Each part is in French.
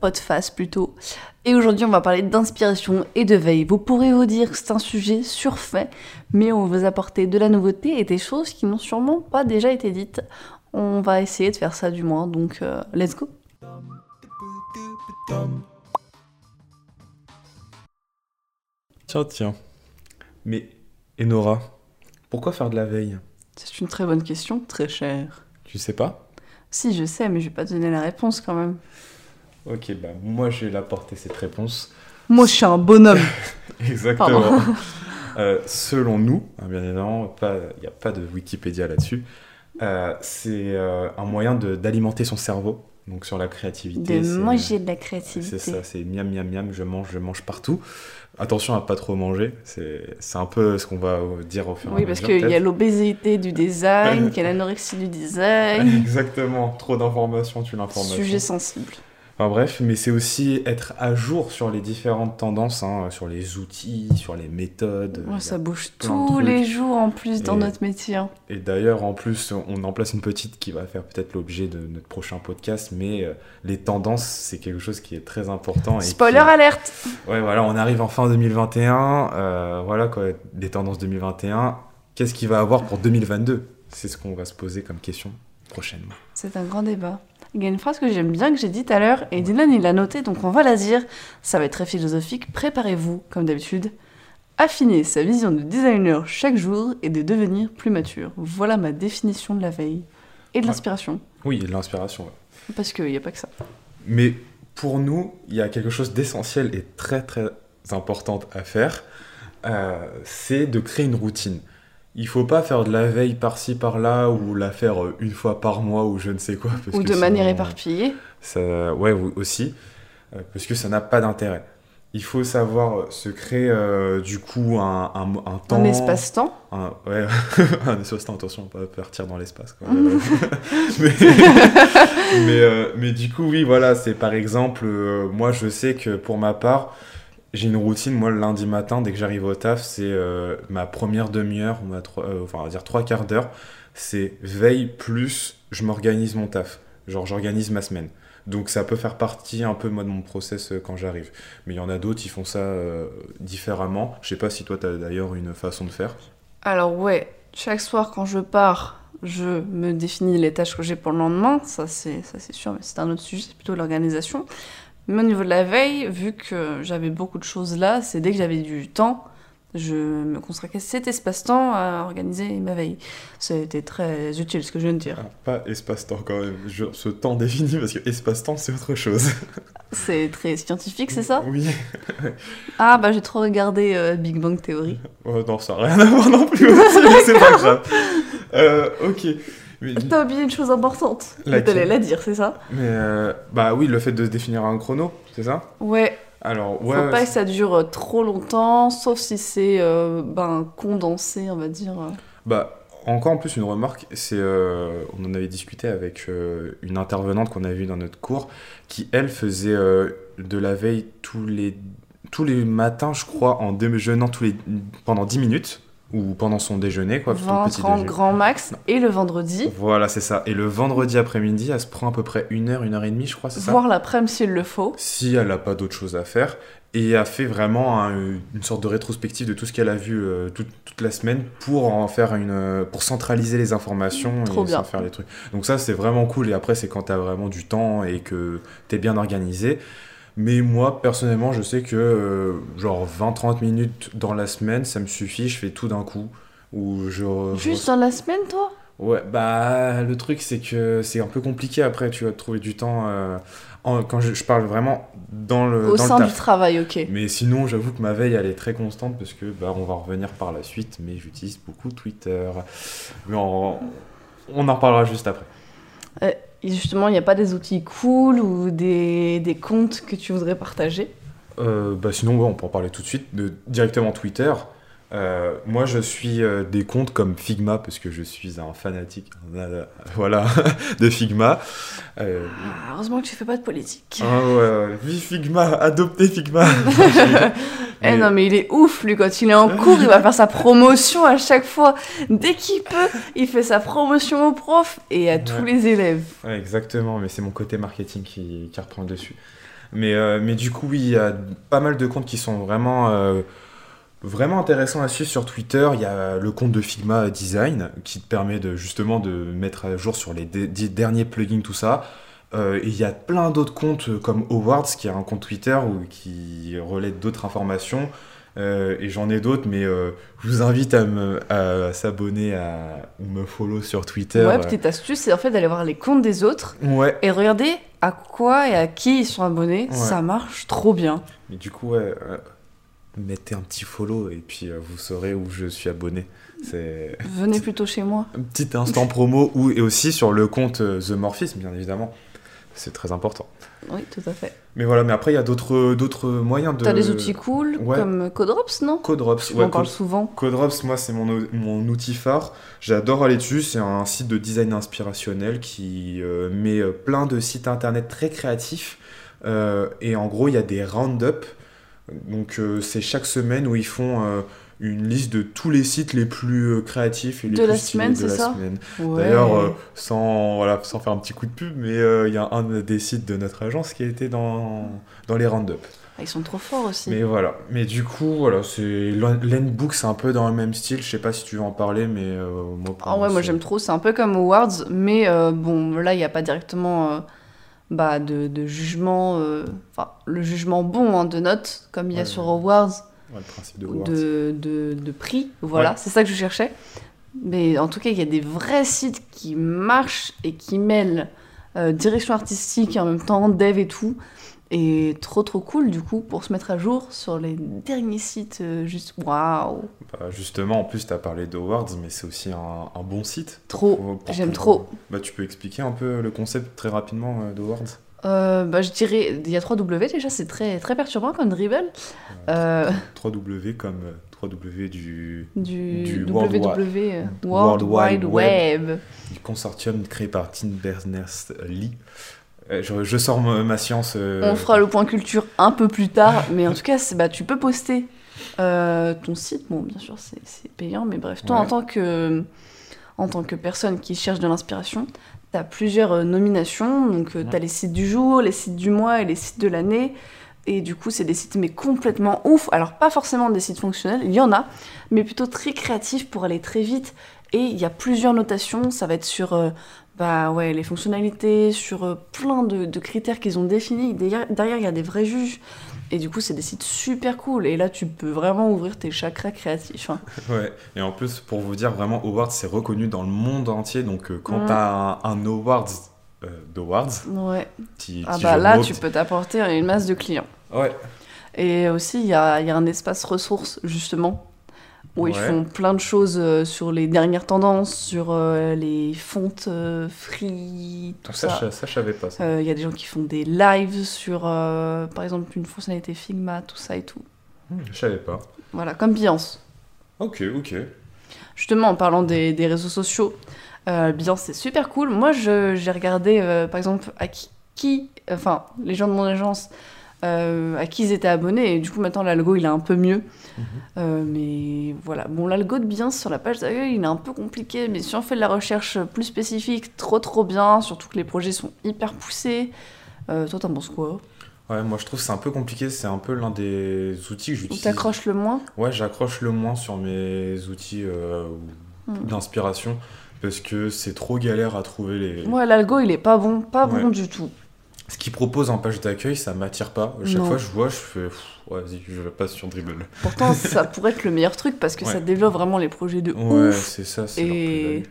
Podface plutôt. Et aujourd'hui, on va parler d'inspiration et de veille. Vous pourrez vous dire que c'est un sujet surfait, mais on va vous apporter de la nouveauté et des choses qui n'ont sûrement pas déjà été dites. On va essayer de faire ça du moins, donc euh, let's go. Tiens, tiens. Mais, Enora, pourquoi faire de la veille? C'est une très bonne question, très chère. Tu sais pas? Si, je sais, mais je vais pas te donner la réponse quand même. Ok, bah moi je vais l'apporter cette réponse. Moi, je suis un bonhomme. Exactement. Euh, selon nous, hein, bien évidemment, il n'y a pas de Wikipédia là-dessus, euh, c'est euh, un moyen d'alimenter son cerveau, donc sur la créativité. De manger de la créativité. C'est ça, c'est miam miam miam, je mange, je mange partout. Attention à pas trop manger, c'est un peu ce qu'on va dire au fur et à Oui, mesure. parce qu'il y a l'obésité du design, qu'il y a l'anorexie du design. Exactement, trop d'informations, tu l'information. Sujet sensible. Enfin bref, mais c'est aussi être à jour sur les différentes tendances, hein, sur les outils, sur les méthodes. Ouais, ça bouge tous les jours en plus dans Et- notre métier. hein. Et d'ailleurs, en plus, on en place une petite qui va faire peut-être l'objet de notre prochain podcast, mais euh, les tendances, c'est quelque chose qui est très important. Et Spoiler qui- alerte Ouais, voilà, on arrive en fin 2021, euh, voilà quoi, des tendances 2021. Qu'est-ce qu'il va avoir pour 2022 C'est ce qu'on va se poser comme question prochainement. C'est un grand débat. Il y a une phrase que j'aime bien que j'ai dit tout à l'heure et Dylan il l'a notée donc on va la dire. Ça va être très philosophique. Préparez-vous, comme d'habitude. Affiner sa vision de designer chaque jour et de devenir plus mature. Voilà ma définition de la veille et de Ouais. l'inspiration. Oui, de l'inspiration. ouais. Parce qu'il n'y a pas que ça. Mais pour nous, il y a quelque chose d'essentiel et très très importante à faire, euh, c'est de créer une routine. Il faut pas faire de la veille par-ci par-là ou la faire euh, une fois par mois ou je ne sais quoi. parce Ou que de manière éparpillée. Ça, ouais, oui, aussi, euh, parce que ça n'a pas d'intérêt. Il faut savoir se créer euh, du coup un, un, un temps. Un espace-temps. un- ouais, un espace-temps, attention, pas partir dans l'espace. quoi. mais, mais, euh, mais du coup, oui, voilà, c'est par exemple, euh, moi je sais que pour ma part, j'ai une routine, moi le lundi matin, dès que j'arrive au taf, c'est euh, ma première demi-heure, ou ma trois- euh, enfin on va dire trois quarts d'heure, c'est veille plus je m'organise mon taf. Genre j'organise ma semaine. Donc ça peut faire partie un peu moi de mon process euh, quand j'arrive. Mais il y en a d'autres qui font ça différemment. Je sais pas si toi tu as d'ailleurs une façon de faire. Alors ouais, chaque soir quand je pars, je me définis les tâches que j'ai pour le lendemain, ça c'est sûr, mais c'est un autre sujet, c'est plutôt l'organisation. Mais au niveau de la veille, vu que j'avais beaucoup de choses là, c'est dès que j'avais du temps, je me consacrais cet espace-temps à organiser ma veille. C'était très utile ce que je viens de dire. Ah, pas espace-temps quand même, Je- ce temps défini parce que espace-temps c'est autre chose. C'est très scientifique, c'est ça? Oui. Ah bah j'ai trop regardé euh, Big Bang Theory. Oh, non, ça n'a rien à voir non plus c'est pas grave. Euh, ok. Mais, T'as oublié une chose importante. T'allais la dire, c'est ça mais, euh, bah oui, le fait de se définir un chrono, c'est ça? Ouais, Alors, Faut ouais. pas que ça dure euh, trop longtemps, sauf si c'est euh, ben, condensé, on va dire. Bah, encore en plus, une remarque, c'est. euh, on en avait discuté avec une intervenante qu'on a vue dans notre cours, qui, elle, faisait de la veille tous les, tous les matins, je crois, en déjeunant tous les, pendant 10 minutes, ou pendant son déjeuner, quoi. plutôt le 20, petit 30 déjeuner. grand max. Et le vendredi, Voilà, c'est ça. Et le vendredi après-midi, elle se prend à peu près une heure, une heure et demie, je crois, c'est ça voire l'après-midi s'il le faut. si elle n'a pas d'autre chose à faire. Et a fait vraiment un- une sorte de rétrospective de tout ce qu'elle a vu euh, toute, toute la semaine pour en faire une euh, pour centraliser les informations Trop et bien. faire les trucs. Donc ça c'est vraiment cool et après c'est quand tu as vraiment du temps et que tu es bien organisé. Mais moi personnellement, je sais que euh, genre 20-30 minutes dans la semaine, ça me suffit, je fais tout d'un coup ou je Juste dans la semaine, toi? Ouais, bah le truc c'est que c'est un peu compliqué après, tu vas trouver du temps euh, en- quand je, je parle vraiment dans le Au dans sein le du travail, ok. Mais sinon, j'avoue que ma veille elle est très constante parce que bah on va revenir par la suite, mais j'utilise beaucoup Twitter. Mais on, on en reparlera juste après. Et justement, il n'y a pas des outils cool ou des, des comptes que tu voudrais partager? Euh, bah sinon, on peut en parler tout de suite de directement Twitter. Euh, moi, je suis euh, des comptes comme Figma parce que je suis un fanatique, voilà, de Figma. Euh, Ah, Heureusement que tu fais pas de politique. ah ouais, vive Figma, adoptez Figma. Eh Mais- non, mais il est ouf, lui, quand il est en cours, il va faire sa promotion à chaque fois. Dès qu'il peut, il fait sa promotion aux profs et à tous les élèves. Ouais, exactement, mais c'est mon côté marketing qui, qui reprend le dessus. Mais, mais du coup, oui, il y a pas mal de comptes qui sont vraiment, vraiment intéressants à suivre sur Twitter. Il y a le compte de Figma Design qui te permet de, justement de mettre à jour sur les derniers plugins, tout ça. Euh, et il y a plein d'autres comptes euh, comme Awards, qui est un compte Twitter où, qui relaie d'autres informations. Euh, et j'en ai d'autres, mais euh, je vous invite à, me, à s'abonner à, ou me follow sur Twitter. Ouais, petite astuce, c'est en fait d'aller voir les comptes des autres Ouais, et regarder à quoi et à qui ils sont abonnés. Ouais. Ça marche trop bien. mais du coup, ouais, mettez un petit follow et puis euh, vous saurez où je suis abonné. C'est Venez plutôt chez moi. un petit instant promo ou, et aussi sur le compte euh, The Morphism, bien évidemment. C'est très important. Oui, tout à fait. Mais voilà, mais après, il y a d'autres d'autres moyens de. T'as des outils cool Ouais. comme Codrops, non? Codrops, Tu ouais, en parles Code- souvent. Codrops, moi, c'est mon, mon outil phare. J'adore aller dessus. C'est un site de design inspirationnel qui euh, met euh, plein de sites internet très créatifs. Euh, et en gros, il y a des round-up. Donc, euh, c'est chaque semaine où ils font euh, une liste de tous les sites les plus euh, créatifs et les De plus la semaine, de la ça semaine. Ouais. D'ailleurs, euh, sans, voilà, sans faire un petit coup de pub, mais euh, il y a un des sites de notre agence qui a été dans, dans les round-up. Ah, Ils sont trop forts aussi. Mais voilà. Mais du coup, voilà, c'est c'est un peu dans le même style. Je sais pas si tu veux en parler, mais euh, moi. Ah ouais, moi j'aime trop, c'est un peu comme Awards, mais bon, là il n'y a pas directement bah, de, de jugement, euh, enfin le jugement bon hein, de notes, comme il y a Ouais. sur Awards, Ouais, le principe de de, de, de prix, voilà, Ouais. c'est ça que je cherchais. Mais en tout cas, il y a des vrais sites qui marchent et qui mêlent euh, direction artistique et en même temps dev et tout. Et trop trop cool du coup pour se mettre à jour sur les derniers sites, euh, juste waouh, Bah, justement, en plus, tu as parlé d'Awards, mais c'est aussi un, un bon site. trop, j'aime trop. Bah, tu peux expliquer un peu le concept très rapidement euh, d'Awards Euh, bah, je dirais, il y a 3W déjà, c'est très, très perturbant comme dribble. Euh, 3W comme euh, 3W du, du, Du www, World euh, World World Wide Wide Web. du consortium créé par Tim Berners-Lee. Euh, je, je sors ma, science. euh, On fera le point culture un peu plus tard, mais en tout cas, bah, tu peux poster euh, ton site. Bon, bien sûr, c'est payant, mais bref, toi, Ouais. en, tant que, en tant que personne qui cherche de l'inspiration, tu as plusieurs euh, nominations. Donc, tu as les sites du jour, les sites du mois et les sites de l'année. Et du coup, c'est des sites mais complètement ouf. Alors, pas forcément des sites fonctionnels, il y en a, mais plutôt très créatifs pour aller très vite. Et il y a plusieurs notations. Ça va être sur euh, bah, ouais, les fonctionnalités, sur euh, plein de, de critères qu'ils ont définis. Derrière, derrière, il y a des vrais juges. Et du coup, c'est des sites super cool. Et là, tu peux vraiment ouvrir tes chakras créatifs. hein. Ouais, et en plus, pour vous dire, vraiment, Awards, c'est reconnu dans le monde entier. Donc, euh, quand Mm. t'as un, un Awards d'Awards, Ouais. Ah bah là, tu peux t'apporter une masse de clients. Ouais, Et aussi, il y a, il y a un espace ressources, justement, où ils font plein de choses euh, sur les dernières tendances, sur euh, les fontes euh, free, tout ça, ça. je- ça, je savais pas. Il y a des gens qui font des lives sur, par exemple, une fonctionnalité Figma, tout ça et tout. Hmm, Je savais pas. Voilà, comme Beyoncé. Ok, ok. Justement, en parlant des, des réseaux sociaux, euh, Beyoncé, c'est super cool. Moi, j'ai regardé, euh, par exemple, à qui, qui- enfin, les gens de mon agence, euh, à qui ils étaient abonnés. Et du coup, maintenant, l'algo, il est un peu mieux. Mhm. Euh, mais voilà. Bon, l'algo de Beyoncé sur la page d'accueil, il est un peu compliqué. Mais si on fait de la recherche plus spécifique, trop trop bien. Surtout que les projets sont hyper poussés. Euh, toi, t'en penses quoi? Ouais, moi je trouve c'est un peu compliqué. C'est un peu l'un des outils que j'utilise. t'accroches le moins? Ouais, j'accroche le moins sur mes outils Hmm. d'inspiration parce que c'est trop galère à trouver les. Ouais, l'algo, il est pas bon. Pas bon du tout. Ce qu'ils proposent en page d'accueil, ça m'attire pas. À chaque Non. fois je vois, je fais. ouais, vas-y, je passe sur Dribble. Pourtant, ça pourrait être le meilleur truc parce que ça développe vraiment les projets de Ouais, ouf. c'est ça, c'est Et,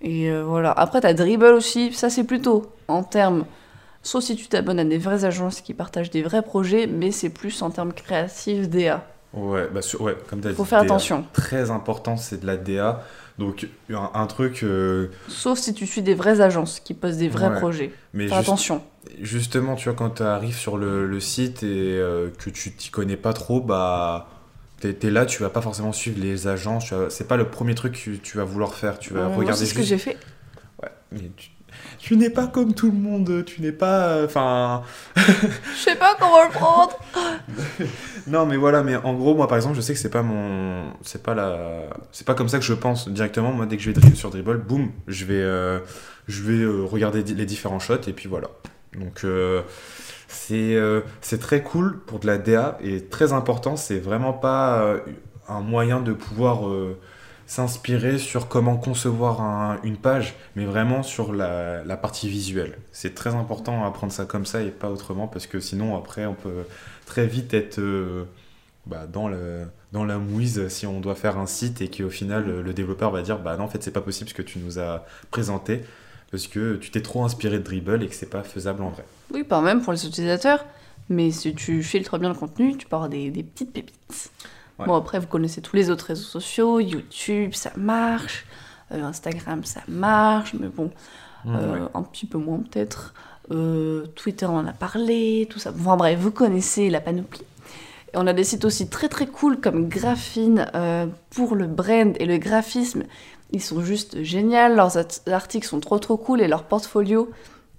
et euh, voilà. Après, t'as Dribble aussi. Ça, c'est plutôt en termes. Sauf si tu t'abonnes à des vraies agences qui partagent des vrais projets, mais c'est plus en termes créatifs DA. Ouais, bah, sur- ouais, comme t'as dit. Faut faire DA. attention. Très important, c'est de la DA. Donc, un, un truc. euh, Sauf si tu suis des vraies agences qui posent des vrais Ouais. projets. mais Fais juste- attention. Justement, tu vois, quand tu arrives sur le, le site et euh, que tu t'y connais pas trop, bah. T'es t'es là, tu vas pas forcément suivre les agents. tu vas- C'est pas le premier truc que tu vas vouloir faire. Tu vas Euh, regarder c'est ce que j'ai fait. Ouais, mais tu, tu n'es pas comme tout le monde. Tu n'es pas. Enfin. Je sais pas comment le prendre. Non, mais voilà, mais en gros, moi par exemple, je sais que c'est pas mon. C'est pas la. C'est pas comme ça que je pense directement. Moi, dès que je vais sur Dribble, boum, je vais, euh, je vais euh, regarder les différents shots et puis voilà. Donc, euh, C'est euh, c'est très cool pour de la DA et très important. C'est vraiment pas euh, un moyen de pouvoir s'inspirer sur comment concevoir un- une page, mais vraiment sur la, partie visuelle. C'est très important à prendre ça comme ça et pas autrement parce que sinon après on peut très vite être bah, dans le la mouise si on doit faire un site et qu'au final le le développeur va dire bah non en fait c'est pas possible ce que tu nous as présenté parce que tu t'es trop inspiré de Dribble et que c'est pas faisable en vrai. Oui, pas même pour les utilisateurs, mais si tu filtres bien le contenu, tu peux avoir des, des petites pépites. Ouais. Bon, après, vous connaissez tous les autres réseaux sociaux, YouTube, ça marche, euh, Instagram, ça marche, mais bon, euh, Ouais. un petit peu moins peut-être. Euh, Twitter, on en a parlé, tout ça. Enfin bref, vous connaissez la panoplie. Et on a des sites aussi très très cool comme Graphine euh, pour le brand et le graphisme. Ils sont juste géniaux, leurs articles sont trop trop cool et leur portfolio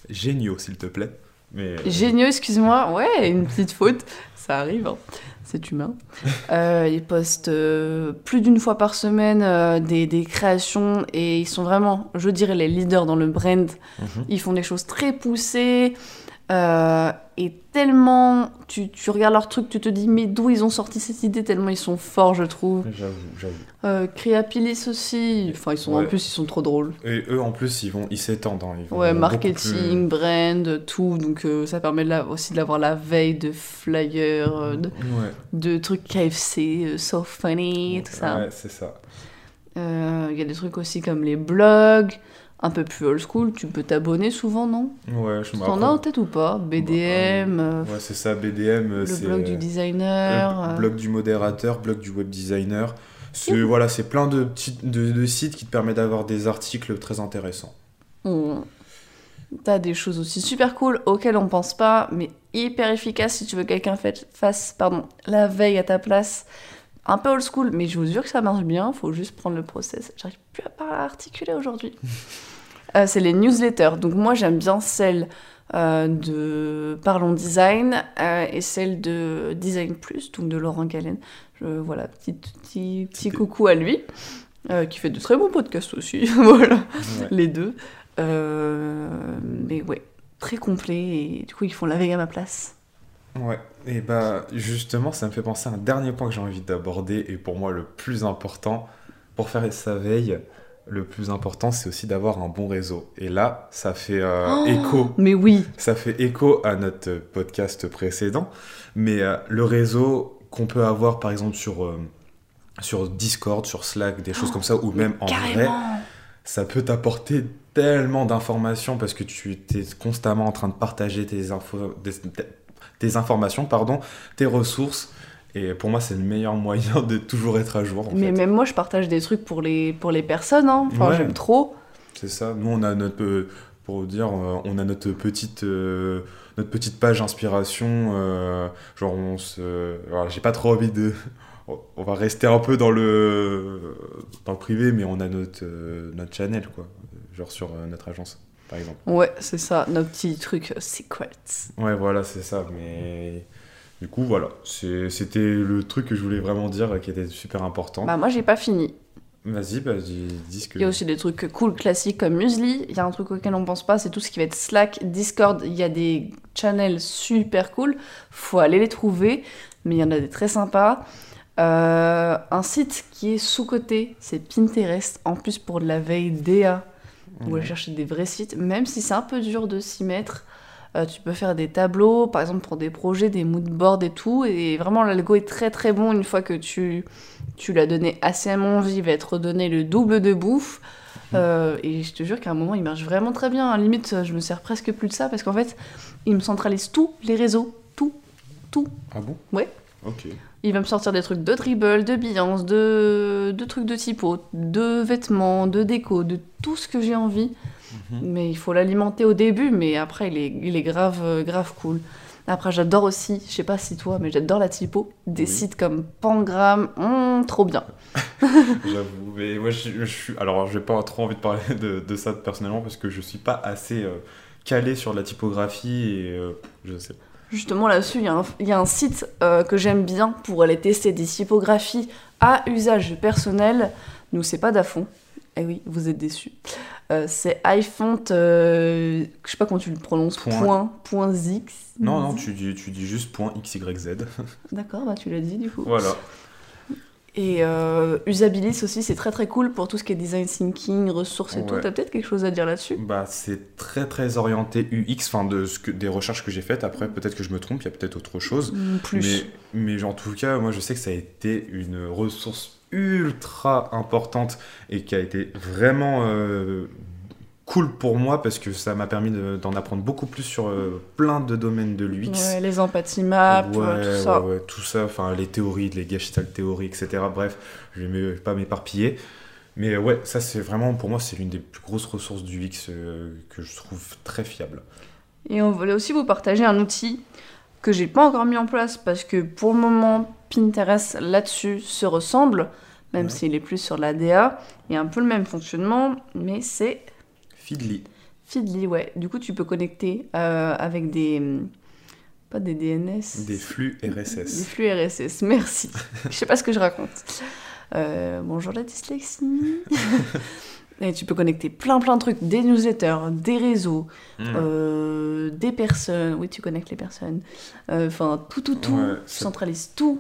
Géniaux s'il te plaît. Mais euh, Géniaux, excuse-moi. Ouais, une petite faute. Ça arrive, hein. c'est humain. Euh, ils postent euh, plus d'une fois par semaine euh, des, des créations et ils sont vraiment, je dirais, les leaders dans le brand. mhm. Ils font des choses très poussées euh, et tellement. Tu, tu regardes leur truc, tu te dis, mais d'où ils ont sorti cette idée? Tellement ils sont forts, je trouve. J'avoue, j'avoue. Euh, Creapilis aussi. Enfin, ils sont, en plus, ils sont trop drôles. Et eux en plus ils vont ils s'étendent. hein. Ils Ouais, marketing, brand, tout. Donc euh, ça permet de la- aussi d'avoir la veille de flyers, euh, de, Ouais. de trucs KFC, euh, so funny, tout ça. Ouais, c'est ça. Il y a des trucs aussi comme les blogs, un peu plus old school. Tu peux t'abonner souvent, non? Ouais, je me t'en as en tête ou pas? BDM, euh, Ouais, c'est ça, BDM. euh, le blog du euh, designer. euh, euh, blog du modérateur, blog du web designer. C'est voilà, c'est plein de petits de, de sites qui te permettent d'avoir des articles très intéressants. on- T'as des choses aussi super cool auxquelles on pense pas, mais hyper efficaces si tu veux que quelqu'un fasse pardon, la veille à ta place. Un peu old school, mais je vous jure que ça marche bien, faut juste prendre le process. J'arrive plus à pas articuler aujourd'hui. Euh, c'est les newsletters. Donc moi j'aime bien celle euh, de Parlons Design euh, et celle de Design Plus, donc de Laurent Galen. Voilà, petit, petit, petit coucou à lui, qui fait de très bons podcasts aussi. voilà Ouais. les deux. Mais ouais, très complet et du coup ils font la veille à ma place. Ouais, et bah justement, ça me fait penser à un dernier point que j'ai envie d'aborder, et pour moi le plus important, pour faire sa veille, le plus important c'est aussi d'avoir un bon réseau. Et là, ça fait euh, Oh écho, Mais oui, ça fait écho à notre podcast précédent, mais euh, le réseau qu'on peut avoir par exemple sur, euh, sur Discord, sur Slack, des choses comme ça, ou même en vrai, ça peut t'apporter tellement d'informations parce que tu es constamment en train de partager tes, infos, tes informations, pardon, tes ressources. Et pour moi, c'est le meilleur moyen de toujours être à jour. En Mais fait. même moi je partage des trucs pour les, pour les personnes, hein. enfin Ouais. j'aime trop. C'est ça. Nous, on a notre, euh, pour dire, euh, on a notre petite, euh, notre petite page inspiration. euh, genre, on se, alors, j'ai pas trop envie de. On va rester un peu dans le, dans le privé, mais on a notre, euh, notre channel, quoi. Genre sur euh, notre agence, par exemple. Ouais, c'est ça, nos petits trucs euh, secrets. Ouais, voilà, c'est ça. Mais du coup, voilà. C'était le truc que je voulais vraiment dire euh, qui était super important. Bah moi j'ai pas fini. Vas-y, bah, dis, ce que. Il y a aussi des trucs cool classiques comme Musli. Il y a un truc auquel on pense pas, c'est tout ce qui va être Slack, Discord. Il y a des channels super cool. Faut aller les trouver, mais il y en a des très sympas. Euh, un site qui est sous-coté, c'est Pinterest. En plus pour de la veille DA, ou Ouais. aller chercher des vrais sites, même si c'est un peu dur de s'y mettre. Euh, tu peux faire des tableaux, par exemple pour des projets, des moodboards et tout. Et vraiment, l'algo est très très bon une fois que tu, tu l'as donné assez à manger. Il va être redonné le double de bouffe. Euh, et je te jure qu'à un moment, il marche vraiment très bien. À la limite, je me sers presque plus de ça parce qu'en fait, il me centralise tous les réseaux. Tout. Tout. Ah bon? Ouais. Ok. Il va me sortir des trucs de dribble, de Beyoncé, de, de trucs de typo, de vêtements, de déco, de tout ce que j'ai envie. Mhm. Mais il faut l'alimenter au début, mais après, il est, il est grave, euh, grave cool. Après, j'adore aussi, je sais pas si toi, mais j'adore la typo. Des Oui. sites comme Pangram, hum, trop bien. J'avoue. Mais moi, je, je suis. Alors, j'ai pas trop envie de parler de, de ça personnellement parce que je suis pas assez euh, calé sur la typographie et euh, je sais. Justement, là-dessus, il y, a un- il y a un site euh, que j'aime bien pour aller tester des typographies à usage personnel. Nous, c'est pas d'à fond. Eh oui, vous êtes déçus. Euh, c'est iFont, euh, je sais pas comment tu le prononces, Point. point, point X. Non, non, tu dis, tu dis juste point XYZ. D'accord, bah tu l'as dit du coup. voilà. Et euh, Usabilis aussi, c'est très très cool pour tout ce qui est design thinking, ressources et tout. T'as peut-être quelque chose à dire là-dessus? Bah, c'est très très orienté UX, enfin de ce que, des recherches que j'ai faites. Après, peut-être que je me trompe, il y a peut-être autre chose. Mm, Plus. Mais, mais en tout cas, moi je sais que ça a été une ressource ultra importante et qui a été vraiment euh, cool pour moi parce que ça m'a permis de- d'en apprendre beaucoup plus sur euh, plein de domaines de l'UX. Ouais, les empathy maps, Ouais, euh, tout ça. ouais, ouais, tout ça, enfin les théories, les gestalt théories, etc. Bref, je vais me- pas m'éparpiller. Mais ouais, ça c'est vraiment, pour moi, c'est l'une des plus grosses ressources du UX euh, que je trouve très fiable. Et on voulait aussi vous partager un outil que j'ai pas encore mis en place parce que pour le moment, Pinterest là-dessus se ressemble, même s'il est plus sur l'ADA. Il y a un peu le même fonctionnement, mais c'est Feedly. Feedly, ouais. Du coup, tu peux connecter euh, avec des. hum, Pas des DNS. Des flux Des RSS. flux RSS, merci. Je sais pas ce que je raconte. Euh, bonjour la dyslexie. Et tu peux connecter plein plein de trucs, des newsletters, des réseaux, Mm. euh, des personnes. Oui, tu connectes les personnes. Euh, Enfin, tout, tout, tout. Ouais, tu centralises tout.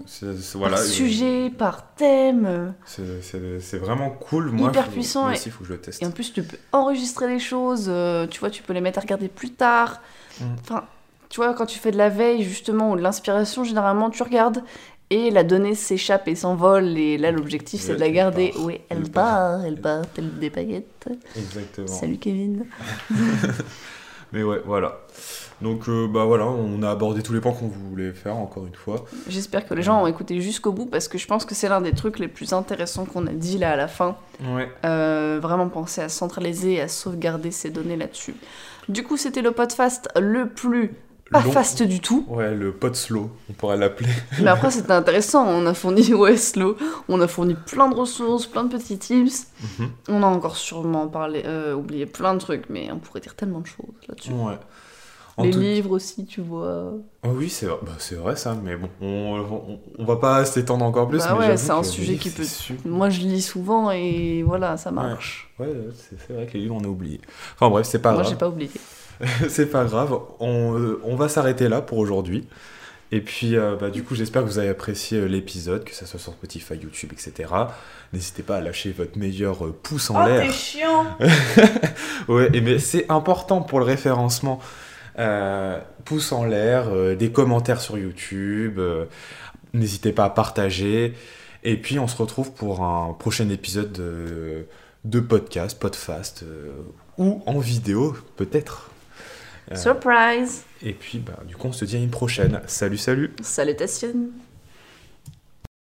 Voilà, par sujet, par thème. c'est- vraiment cool. Moi, Hyper faut- puissant Moi aussi, faut que je le teste. Et en plus, tu peux enregistrer les choses. euh, tu vois, tu peux les mettre à regarder plus tard. Mm. Enfin, tu vois, quand tu fais de la veille, justement, ou de l'inspiration, généralement, tu regardes. Et la donnée s'échappe et s'envole. Et là, l'objectif, c'est de la garder. part. Oui, elle Elle part, elle part, telle des paillettes. Exactement. Salut Kevin. Mais ouais, voilà. Donc, euh, bah voilà, on a abordé tous les points qu'on voulait faire, encore une fois. J'espère que les gens ont écouté jusqu'au bout parce que je pense que c'est l'un des trucs les plus intéressants qu'on a dit là à la fin. Ouais. Euh, vraiment penser à centraliser et à sauvegarder ces données là-dessus. Du coup, c'était le podcast le plus pas Long- fast du tout. Ouais, le pod slow, on pourrait l'appeler. Mais après, c'était intéressant. On a fourni, ouais, slow. On a fourni plein de ressources, plein de petits tips. Mhm. On a encore sûrement parlé, euh, oublié plein de trucs, mais on pourrait dire tellement de choses là-dessus. Ouais. En Les tout- livres aussi, tu vois. Ah oui, c'est vrai. Bah, c'est vrai ça, mais bon, on, on, on va pas s'étendre encore plus. Bah mais ouais, c'est un sujet qui peut- super. Moi, je lis souvent et voilà, ça marche. Ouais, ouais, c'est vrai que les livres, on a oublié. Enfin bref, c'est pas Moi, j'ai pas oublié. c'est pas grave. On, euh, on va s'arrêter là pour aujourd'hui. Et puis, euh, bah, du coup, j'espère que vous avez apprécié euh, l'épisode, que ça soit sur Spotify, YouTube, etc. N'hésitez pas à lâcher votre meilleur euh, pouce en l'air. chiant Ouais, et mais c'est important pour le référencement. Euh, pouce en l'air, des commentaires sur YouTube. N'hésitez pas à partager. Et puis, on se retrouve pour un prochain épisode de, de podcast, Podfast, ou en vidéo, peut-être. Surprise. Et puis, bah, du coup, on se dit à une prochaine. Salut, salut. Salutations